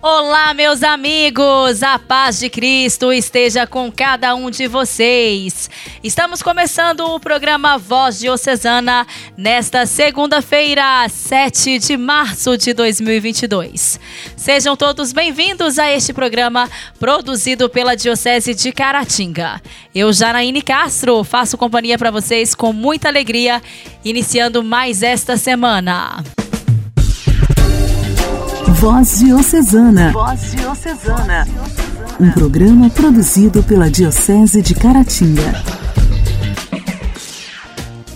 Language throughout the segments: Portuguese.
Olá, meus amigos! A paz de Cristo esteja com cada um de vocês. Estamos começando o programa Voz Diocesana nesta segunda-feira, 7 de março de 2022. Sejam todos bem-vindos a este programa produzido pela Diocese de Caratinga. Eu, Janaíne Castro, faço companhia para vocês com muita alegria, iniciando mais esta semana. Voz Diocesana. Voz Diocesana. Um programa produzido pela Diocese de Caratinga.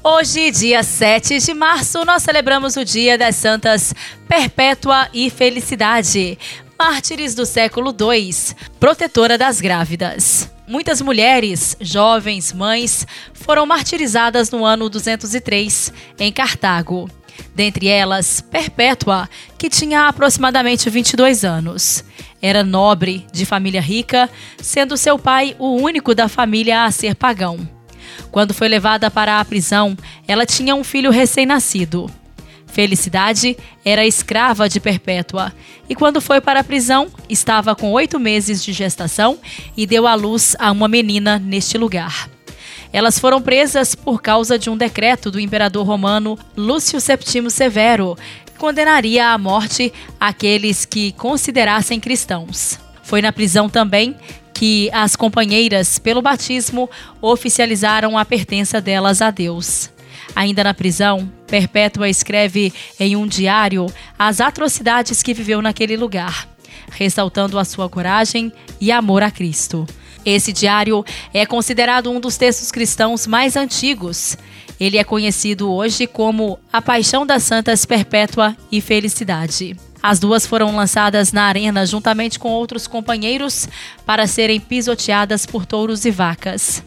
Hoje, dia 7 de março, nós celebramos o Dia das Santas Perpétua e Felicidade, mártires do século II, protetora das grávidas. Muitas mulheres, jovens, mães, foram martirizadas no ano 203, em Cartago dentre elas Perpétua, que tinha aproximadamente 22 anos. Era nobre, de família rica, sendo seu pai o único da família a ser pagão. Quando foi levada para a prisão, ela tinha um filho recém-nascido. Felicidade era escrava de Perpétua e, quando foi para a prisão, estava com oito meses de gestação e deu à luz a uma menina neste lugar. Elas foram presas por causa de um decreto do imperador romano Lúcio Septimo Severo, que condenaria à morte aqueles que considerassem cristãos. Foi na prisão também que as companheiras, pelo batismo, oficializaram a pertença delas a Deus. Ainda na prisão, Perpétua escreve em um diário as atrocidades que viveu naquele lugar, ressaltando a sua coragem e amor a Cristo. Esse diário é considerado um dos textos cristãos mais antigos. Ele é conhecido hoje como A Paixão das Santas Perpétua e Felicidade. As duas foram lançadas na arena juntamente com outros companheiros para serem pisoteadas por touros e vacas.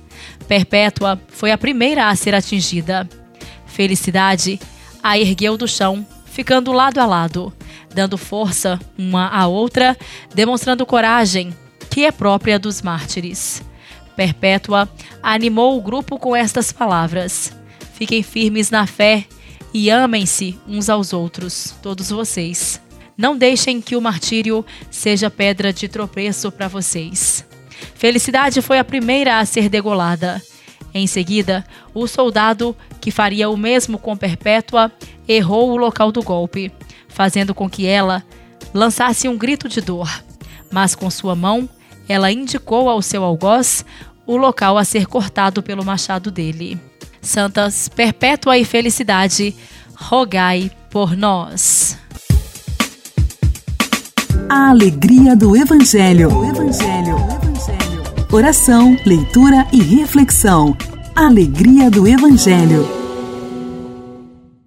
Perpétua foi a primeira a ser atingida. Felicidade a ergueu do chão, ficando lado a lado, dando força uma à outra, demonstrando coragem, que é própria dos mártires. Perpétua animou o grupo com estas palavras: Fiquem firmes na fé e amem-se uns aos outros, todos vocês. Não deixem que o martírio seja pedra de tropeço para vocês. Felicidade foi a primeira a ser degolada. Em seguida, o soldado, que faria o mesmo com Perpétua, errou o local do golpe, fazendo com que ela lançasse um grito de dor. Mas com sua mão, ela indicou ao seu algoz o local a ser cortado pelo machado dele. Santas Perpétua e Felicidade, rogai por nós. A alegria do Evangelho. Evangelho. O Evangelho. Oração, leitura e reflexão. Alegria do Evangelho.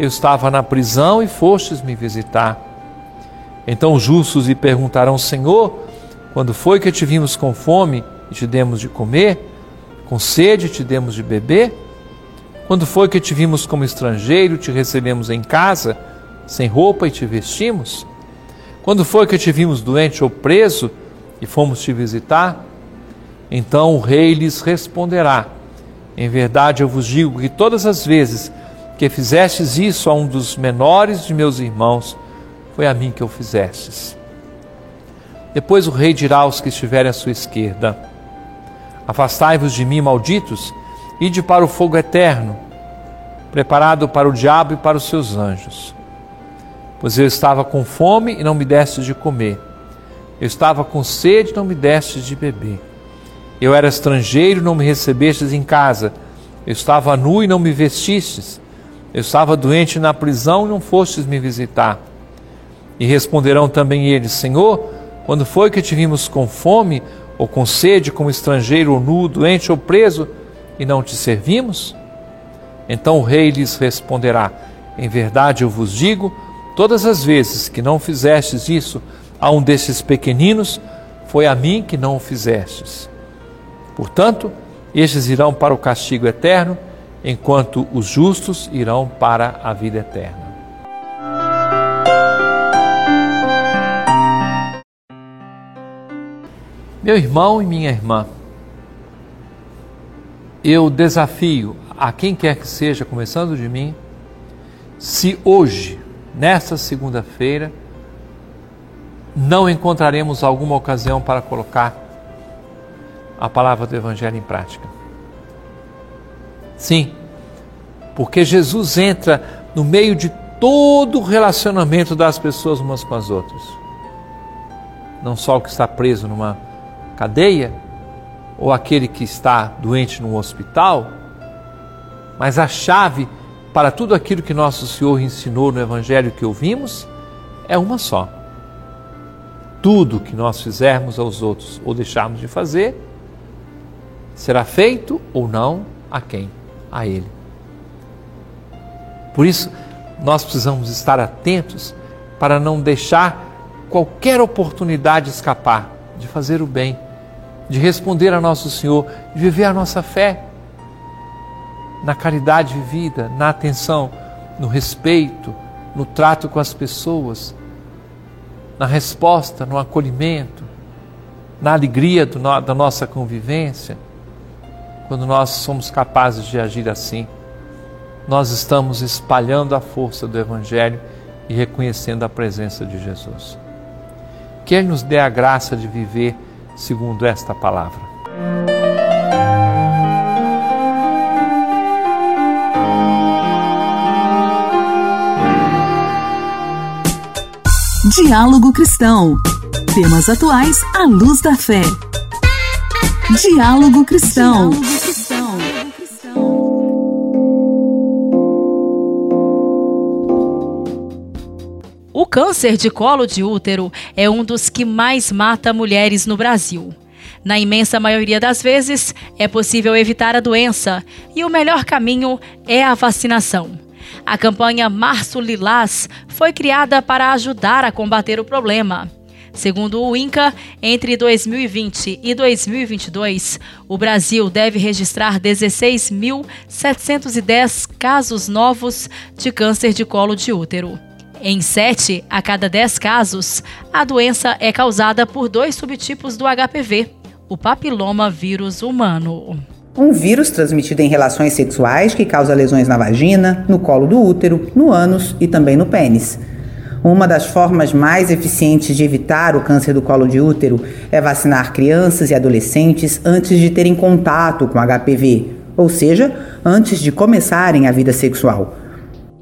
eu estava na prisão e fostes me visitar. Então os justos lhe perguntarão: Senhor, quando foi que te vimos com fome e te demos de comer? Com sede te demos de beber? Quando foi que te vimos como estrangeiro, te recebemos em casa, sem roupa e te vestimos? Quando foi que te vimos doente ou preso e fomos te visitar? Então o rei lhes responderá: Em verdade eu vos digo que todas as vezes que fizestes isso a um dos menores de meus irmãos, foi a mim que o fizestes. Depois o rei dirá aos que estiverem à sua esquerda: Afastai-vos de mim, malditos, Ide para o fogo eterno, preparado para o diabo e para os seus anjos. Pois eu estava com fome e não me deste de comer. Eu estava com sede e não me deste de beber. Eu era estrangeiro e não me recebestes em casa. Eu estava nu e não me vestistes. Eu estava doente na prisão e não fostes me visitar. E responderão também eles: Senhor, quando foi que te vimos com fome, ou com sede, como estrangeiro, ou nu, doente ou preso? e não te servimos? Então o rei lhes responderá: Em verdade eu vos digo, todas as vezes que não fizestes isso a um desses pequeninos, foi a mim que não o fizestes. Portanto, estes irão para o castigo eterno, enquanto os justos irão para a vida eterna. Meu irmão e minha irmã, eu desafio a quem quer que seja, começando de mim, se hoje, nesta segunda-feira, não encontraremos alguma ocasião para colocar a palavra do Evangelho em prática. Sim, porque Jesus entra no meio de todo o relacionamento das pessoas umas com as outras. Não só o que está preso numa cadeia, ou aquele que está doente num hospital, mas a chave para tudo aquilo que nosso Senhor ensinou no Evangelho que ouvimos é uma só. Tudo que nós fizermos aos outros ou deixarmos de fazer, será feito ou não a quem? A Ele. Por isso, nós precisamos estar atentos para não deixar qualquer oportunidade escapar de fazer o bem de responder a nosso Senhor, de viver a nossa fé na caridade vivida, na atenção, no respeito, no trato com as pessoas, na resposta, no acolhimento, na alegria do, da nossa convivência. Quando nós somos capazes de agir assim, nós estamos espalhando a força do Evangelho e reconhecendo a presença de Jesus. Que Ele nos dê a graça de viver segundo esta palavra. Diálogo Cristão. Temas atuais à luz da fé. Diálogo Cristão. Diálogo Cristão. O câncer de colo de útero é um dos que mais mata mulheres no Brasil. Na imensa maioria das vezes, é possível evitar a doença e o melhor caminho é a vacinação. A campanha Março Lilás foi criada para ajudar a combater o problema. Segundo o INCA, entre 2020 e 2022, o Brasil deve registrar 16.710 casos novos de câncer de colo de útero. Em 7 a cada 10 casos, a doença é causada por dois subtipos do HPV, o papiloma vírus humano. Um vírus transmitido em relações sexuais que causa lesões na vagina, no colo do útero, no ânus e também no pênis. Uma das formas mais eficientes de evitar o câncer do colo de útero é vacinar crianças e adolescentes antes de terem contato com HPV, ou seja, antes de começarem a vida sexual.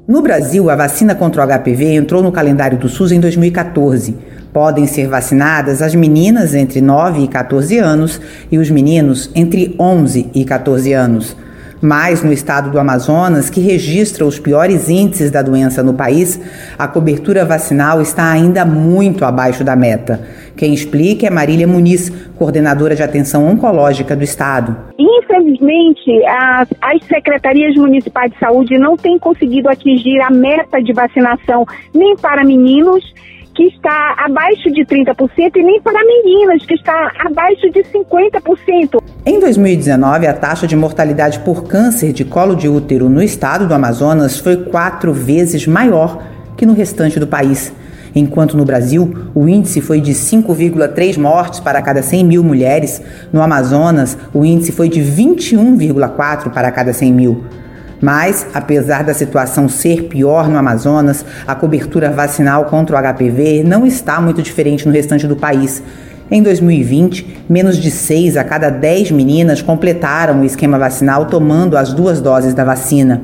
No Brasil, a vacina contra o HPV entrou no calendário do SUS em 2014. Podem ser vacinadas as meninas entre 9 e 14 anos e os meninos entre 11 e 14 anos. Mas no estado do Amazonas, que registra os piores índices da doença no país, a cobertura vacinal está ainda muito abaixo da meta. Quem explica é Marília Muniz, coordenadora de atenção oncológica do estado. Infelizmente, as, as secretarias municipais de saúde não têm conseguido atingir a meta de vacinação nem para meninos que está abaixo de 30% e nem para meninas, que está abaixo de 50%. Em 2019, a taxa de mortalidade por câncer de colo de útero no estado do Amazonas foi quatro vezes maior que no restante do país. Enquanto no Brasil, o índice foi de 5,3 mortes para cada 100 mil mulheres, no Amazonas, o índice foi de 21,4 para cada 100 mil. Mas, apesar da situação ser pior no Amazonas, a cobertura vacinal contra o HPV não está muito diferente no restante do país. Em 2020, menos de 6 a cada 10 meninas completaram o esquema vacinal tomando as duas doses da vacina.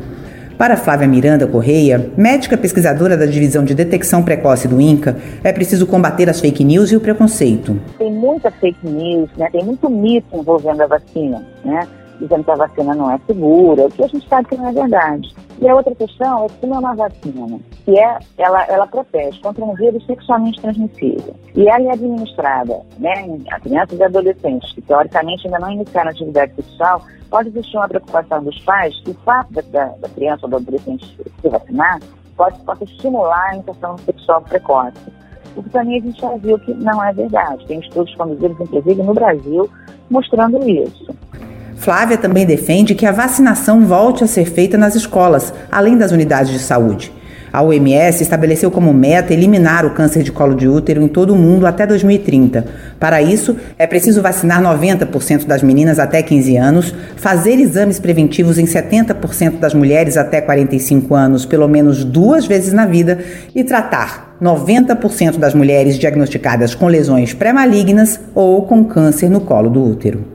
Para Flávia Miranda Correia, médica pesquisadora da Divisão de Detecção Precoce do INCA, é preciso combater as fake news e o preconceito. Tem muita fake news, né? tem muito mito envolvendo a vacina. Né? Dizendo que a vacina não é segura, o que a gente sabe que não é verdade. E a outra questão é que não é uma vacina, que é, ela, ela protege contra um vírus sexualmente transmissível. E ela é administrada né, a crianças e adolescentes que teoricamente ainda não iniciaram atividade sexual, pode existir uma preocupação dos pais que o fato da, da criança ou do adolescente se vacinar pode, pode estimular a infecção sexual precoce. O que também a gente já viu que não é verdade. Tem estudos conduzidos, inclusive, no Brasil, mostrando isso. Flávia também defende que a vacinação volte a ser feita nas escolas, além das unidades de saúde. A OMS estabeleceu como meta eliminar o câncer de colo de útero em todo o mundo até 2030. Para isso, é preciso vacinar 90% das meninas até 15 anos, fazer exames preventivos em 70% das mulheres até 45 anos, pelo menos duas vezes na vida, e tratar 90% das mulheres diagnosticadas com lesões pré-malignas ou com câncer no colo do útero.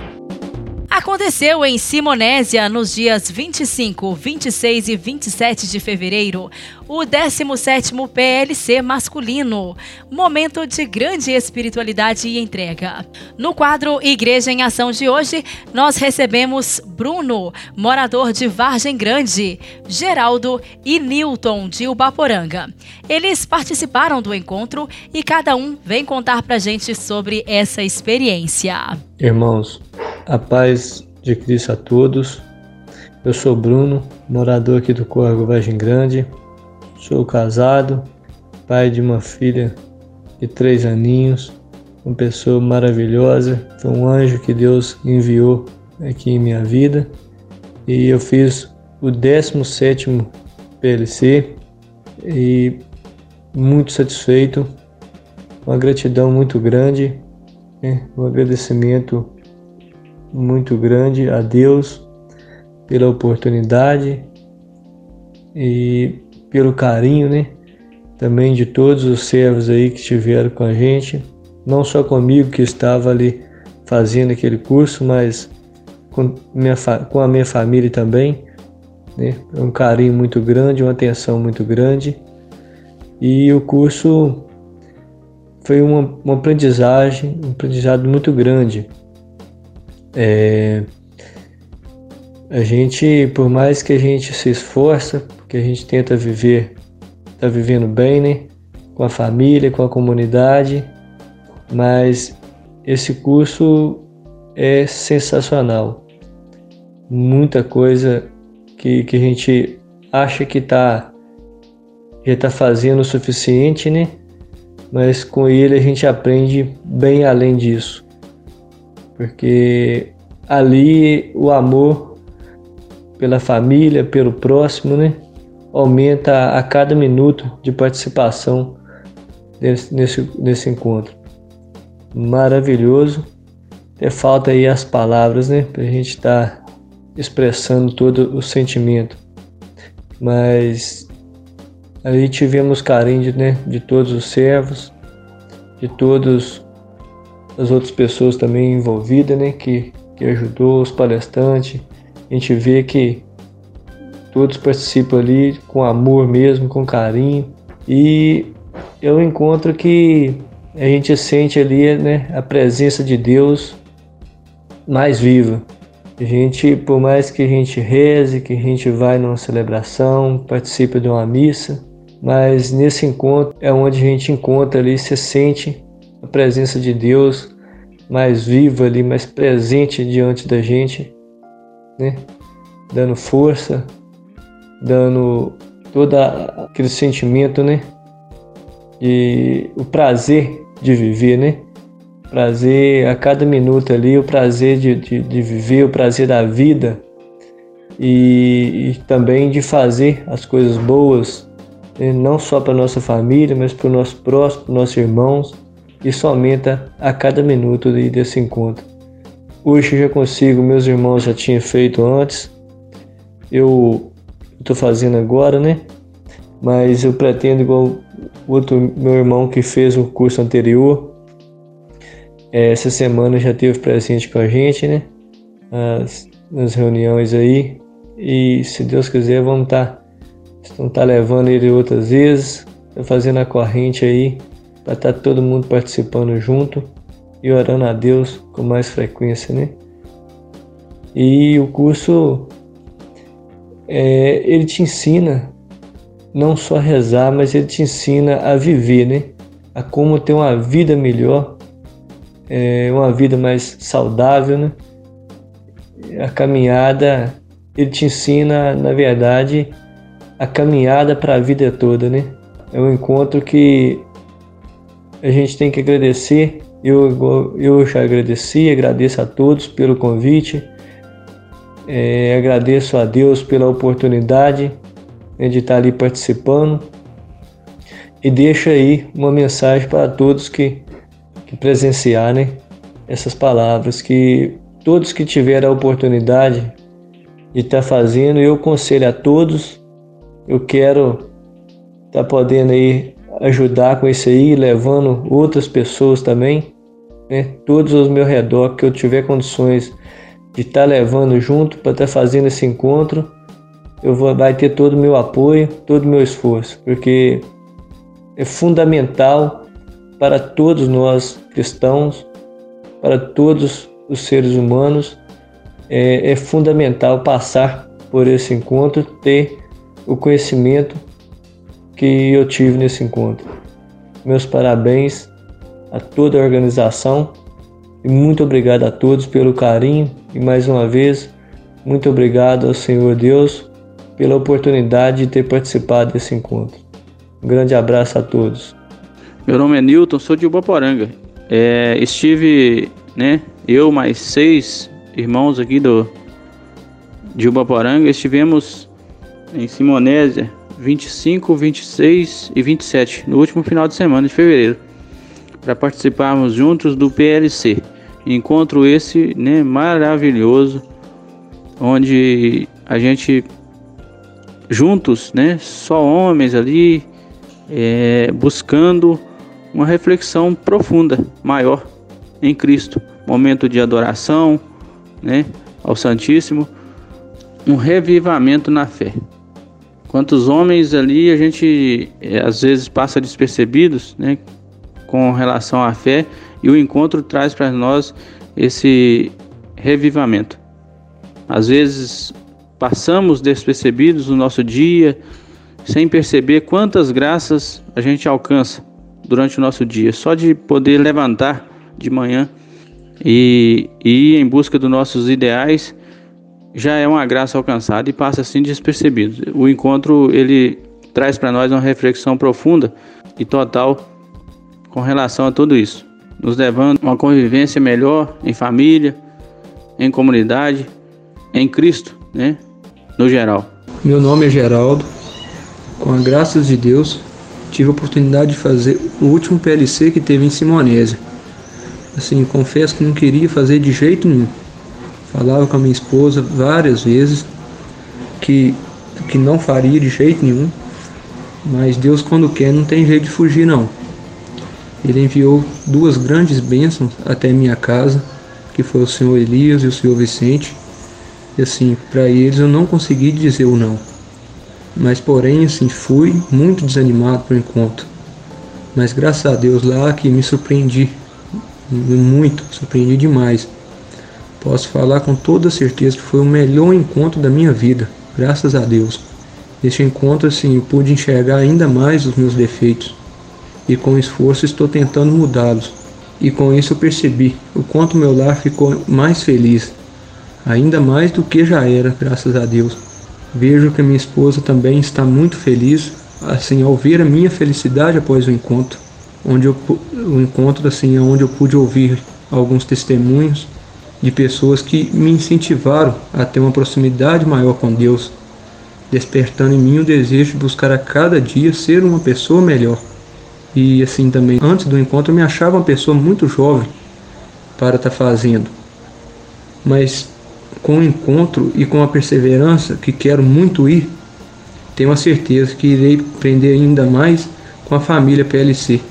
Aconteceu em Simonésia nos dias 25, 26 e 27 de fevereiro o 17º PLC masculino, momento de grande espiritualidade e entrega. No quadro Igreja em Ação de hoje, nós recebemos Bruno, morador de Vargem Grande, Geraldo e Newton de Ubaporanga. Eles participaram do encontro e cada um vem contar pra gente sobre essa experiência. Irmãos, a paz de Cristo a todos. Eu sou Bruno, morador aqui do Corvo Vargem Grande. Sou casado, pai de uma filha de três aninhos, uma pessoa maravilhosa. Foi um anjo que Deus enviou aqui em minha vida. E eu fiz o 17 PLC e muito satisfeito, uma gratidão muito grande, né? um agradecimento muito grande a Deus pela oportunidade e pelo carinho, né? Também de todos os servos aí que estiveram com a gente, não só comigo que estava ali fazendo aquele curso, mas com, minha, com a minha família também, né? Um carinho muito grande, uma atenção muito grande. E o curso foi uma, uma aprendizagem, um aprendizado muito grande é, a gente, por mais que a gente se esforça, que a gente tenta viver, tá vivendo bem, né? Com a família, com a comunidade, mas esse curso é sensacional. Muita coisa que, que a gente acha que tá, já está fazendo o suficiente, né? Mas com ele a gente aprende bem além disso porque ali o amor pela família, pelo próximo, né, aumenta a cada minuto de participação nesse, nesse, nesse encontro. Maravilhoso. Até falta aí as palavras, né, para a gente estar tá expressando todo o sentimento. Mas ali tivemos carinho né, de todos os servos, de todos as outras pessoas também envolvidas, né, que, que ajudou, os palestrantes. A gente vê que todos participam ali com amor mesmo, com carinho. E eu encontro que a gente sente ali né, a presença de Deus mais viva. A gente, por mais que a gente reze, que a gente vai numa celebração, participe de uma missa, mas nesse encontro é onde a gente encontra ali, se sente a presença de Deus mais vivo ali, mais presente diante da gente, né? Dando força, dando todo aquele sentimento, né? E o prazer de viver, né? Prazer a cada minuto ali, o prazer de, de, de viver, o prazer da vida e, e também de fazer as coisas boas, né? não só para nossa família, mas para o nosso próximo, para nossos irmãos. Isso aumenta a cada minuto desse encontro. Hoje eu já consigo, meus irmãos já tinham feito antes, eu estou fazendo agora, né? Mas eu pretendo, igual outro meu irmão que fez o curso anterior, é, essa semana já teve presente com a gente, né? As, nas reuniões aí. E se Deus quiser, vamos estar tá, tá levando ele outras vezes, tá fazendo a corrente aí, para estar tá todo mundo participando junto e orando a Deus com mais frequência, né? E o curso é, ele te ensina não só a rezar, mas ele te ensina a viver, né? A como ter uma vida melhor, é, uma vida mais saudável, né? A caminhada, ele te ensina, na verdade, a caminhada para a vida toda, né? É um encontro que a gente tem que agradecer. Eu, eu já agradeci, agradeço a todos pelo convite. É, agradeço a Deus pela oportunidade né, de estar ali participando. E deixo aí uma mensagem para todos que, que presenciarem essas palavras, que todos que tiverem a oportunidade de estar fazendo, eu aconselho a todos, eu quero estar podendo aí ajudar com isso aí, levando outras pessoas também, né? todos aos meu redor, que eu tiver condições de estar levando junto para estar fazendo esse encontro, eu vou vai ter todo o meu apoio, todo o meu esforço, porque é fundamental para todos nós cristãos, para todos os seres humanos, é, é fundamental passar por esse encontro, ter o conhecimento que eu tive nesse encontro. Meus parabéns a toda a organização e muito obrigado a todos pelo carinho e mais uma vez muito obrigado ao Senhor Deus pela oportunidade de ter participado desse encontro. Um grande abraço a todos. Meu nome é Newton, sou de Ubaporanga. É, estive, né, eu mais seis irmãos aqui do de Ubaporanga, estivemos em Simonésia 25, 26 e 27, no último final de semana de fevereiro, para participarmos juntos do PLC. Encontro esse né, maravilhoso, onde a gente juntos, né, só homens ali, é, buscando uma reflexão profunda, maior em Cristo. Momento de adoração, né, ao Santíssimo, um revivamento na fé. Quantos homens ali a gente é, às vezes passa despercebidos, né, com relação à fé, e o encontro traz para nós esse revivamento. Às vezes passamos despercebidos no nosso dia, sem perceber quantas graças a gente alcança durante o nosso dia, só de poder levantar de manhã e, e ir em busca dos nossos ideais já é uma graça alcançada e passa assim despercebido. O encontro ele traz para nós uma reflexão profunda e total com relação a tudo isso, nos levando a uma convivência melhor em família, em comunidade, em Cristo, né? No geral. Meu nome é Geraldo. Com a graça de Deus, tive a oportunidade de fazer o último PLC que teve em Simonésia. Assim, confesso que não queria fazer de jeito nenhum Falava com a minha esposa várias vezes que, que não faria de jeito nenhum, mas Deus, quando quer, não tem jeito de fugir, não. Ele enviou duas grandes bênçãos até minha casa, que foi o senhor Elias e o senhor Vicente. E assim, para eles eu não consegui dizer o não. Mas porém, assim, fui muito desanimado para o encontro. Mas graças a Deus lá que me surpreendi muito, surpreendi demais. Posso falar com toda certeza que foi o melhor encontro da minha vida, graças a Deus. Neste encontro, assim, eu pude enxergar ainda mais os meus defeitos e com esforço estou tentando mudá-los. E com isso eu percebi o quanto meu lar ficou mais feliz, ainda mais do que já era, graças a Deus. Vejo que minha esposa também está muito feliz, assim, ao ver a minha felicidade após o encontro, onde eu, o encontro assim, onde eu pude ouvir alguns testemunhos de pessoas que me incentivaram a ter uma proximidade maior com Deus, despertando em mim o desejo de buscar a cada dia ser uma pessoa melhor. E assim também, antes do encontro, eu me achava uma pessoa muito jovem para estar fazendo. Mas com o encontro e com a perseverança que quero muito ir, tenho a certeza que irei aprender ainda mais com a família PLC,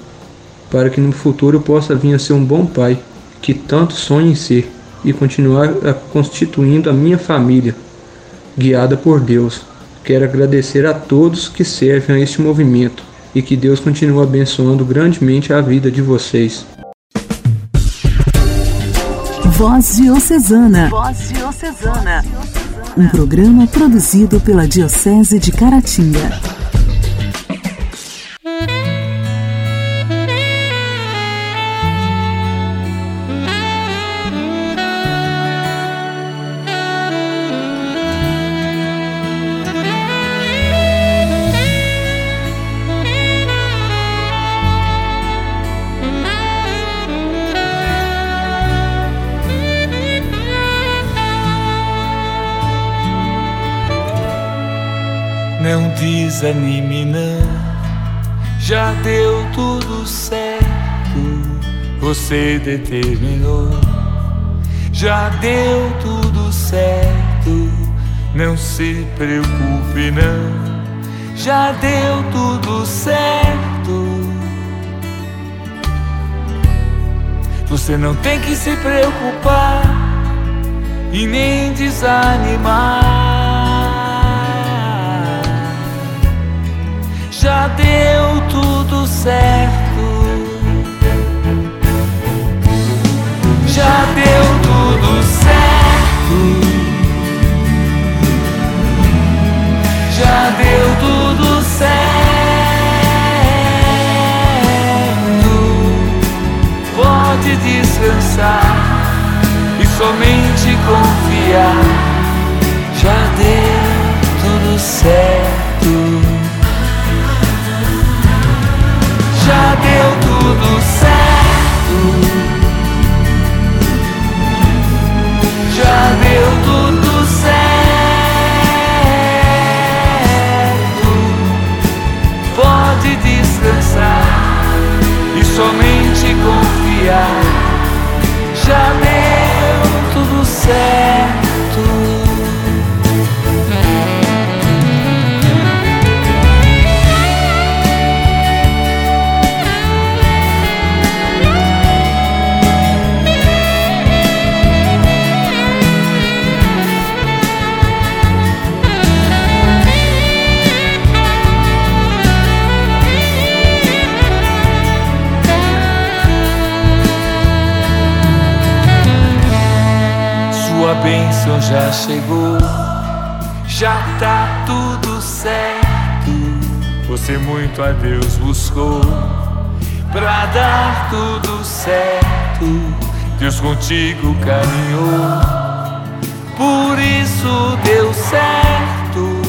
para que no futuro eu possa vir a ser um bom pai, que tanto sonho em ser, e continuar constituindo a minha família, guiada por Deus. Quero agradecer a todos que servem a este movimento e que Deus continue abençoando grandemente a vida de vocês. Voz Diocesana. Voz Diocesana. Um programa produzido pela Diocese de Caratinga. Desanime não, já deu tudo certo. Você determinou, já deu tudo certo. Não se preocupe não, já deu tudo certo. Você não tem que se preocupar e nem desanimar. Já deu tudo certo. Deus buscou pra dar tudo certo. Deus contigo caminhou, por isso deu certo.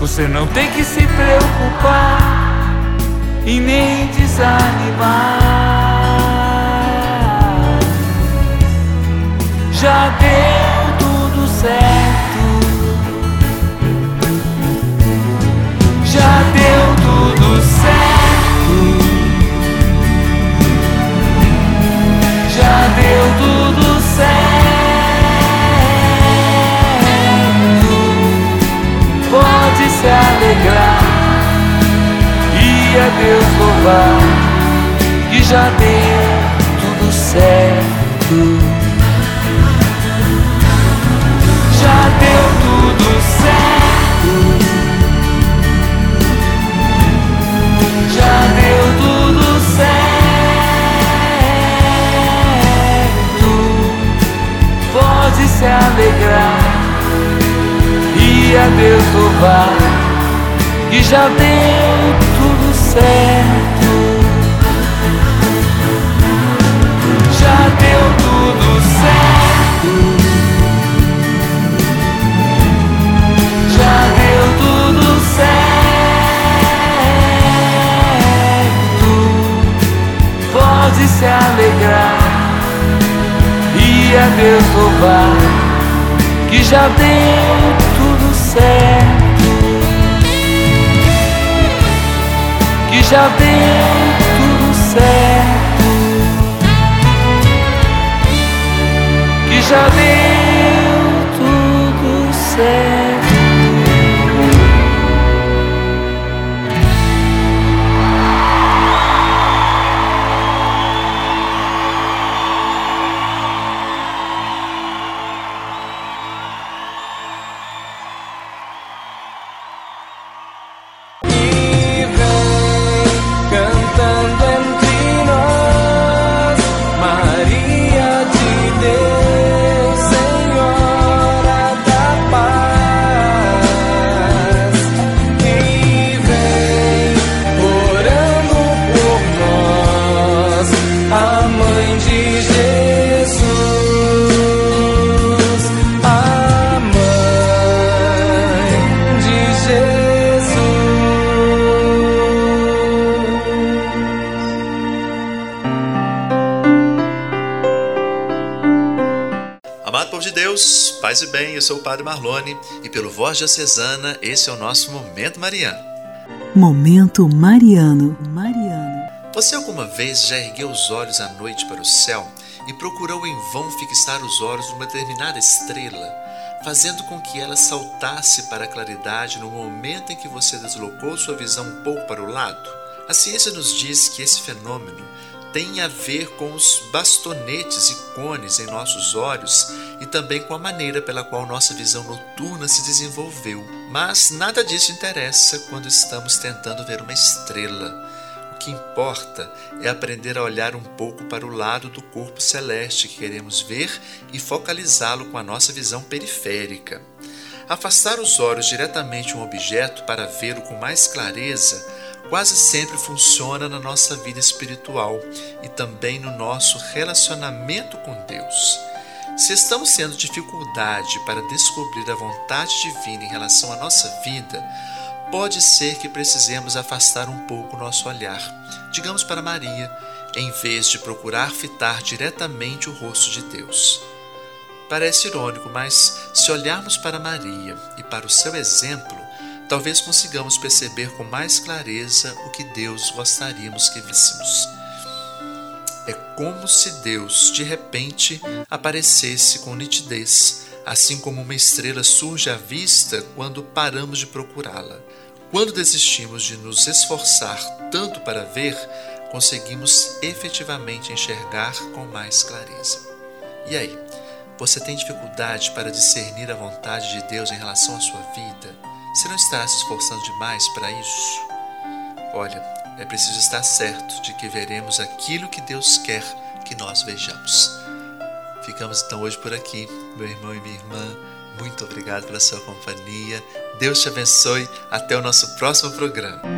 Você não tem que se preocupar e nem desanimar. já deu tudo certo. Deus louvar que já deu tudo certo. deu tudo certo. Já deu tudo certo. Pode se alegrar e a Deus louvar que já deu tudo já deu tudo certo, que já deu paz e bem, eu sou o Padre Marlone e pelo Voz Diocesana, esse é o nosso Momento Mariano. Momento Mariano. Mariano. Você alguma vez já ergueu os olhos à noite para o céu e procurou em vão fixar os olhos numa determinada estrela, fazendo com que ela saltasse para a claridade no momento em que você deslocou sua visão um pouco para o lado? A ciência nos diz que esse fenômeno tem a ver com os bastonetes e cones em nossos olhos e também com a maneira pela qual nossa visão noturna se desenvolveu. Mas nada disso interessa quando estamos tentando ver uma estrela. O que importa é aprender a olhar um pouco para o lado do corpo celeste que queremos ver e focalizá-lo com a nossa visão periférica. Afastar os olhos diretamente um objeto para vê-lo com mais clareza quase sempre funciona na nossa vida espiritual e também no nosso relacionamento com Deus. Se estamos tendo dificuldade para descobrir a vontade divina em relação à nossa vida, pode ser que precisemos afastar um pouco o nosso olhar, digamos para Maria, em vez de procurar fitar diretamente o rosto de Deus. Parece irônico, mas se olharmos para Maria e para o seu exemplo, talvez consigamos perceber com mais clareza o que Deus gostaríamos que víssemos. É como se Deus, de repente, aparecesse com nitidez, assim como uma estrela surge à vista quando paramos de procurá-la. Quando desistimos de nos esforçar tanto para ver, conseguimos efetivamente enxergar com mais clareza. E aí, você tem dificuldade para discernir a vontade de Deus em relação à sua vida? Você não está se esforçando demais para isso? Olha, é preciso estar certo de que veremos aquilo que Deus quer que nós vejamos. Ficamos então hoje por aqui, meu irmão e minha irmã. Muito obrigado pela sua companhia. Deus te abençoe. Até o nosso próximo programa.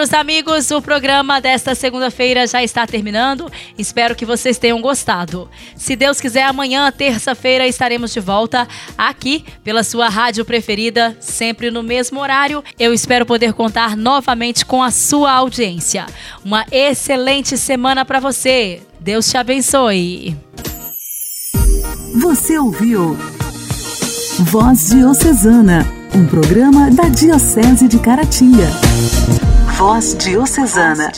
Caros amigos, o programa desta segunda-feira já está terminando. Espero que vocês tenham gostado. Se Deus quiser, amanhã, terça-feira, estaremos de volta aqui pela sua rádio preferida, sempre no mesmo horário. Eu espero poder contar novamente com a sua audiência. Uma excelente semana para você. Deus te abençoe. Você ouviu Voz Diocesana, um programa da Diocese de Caratinga. Voz Diocesana.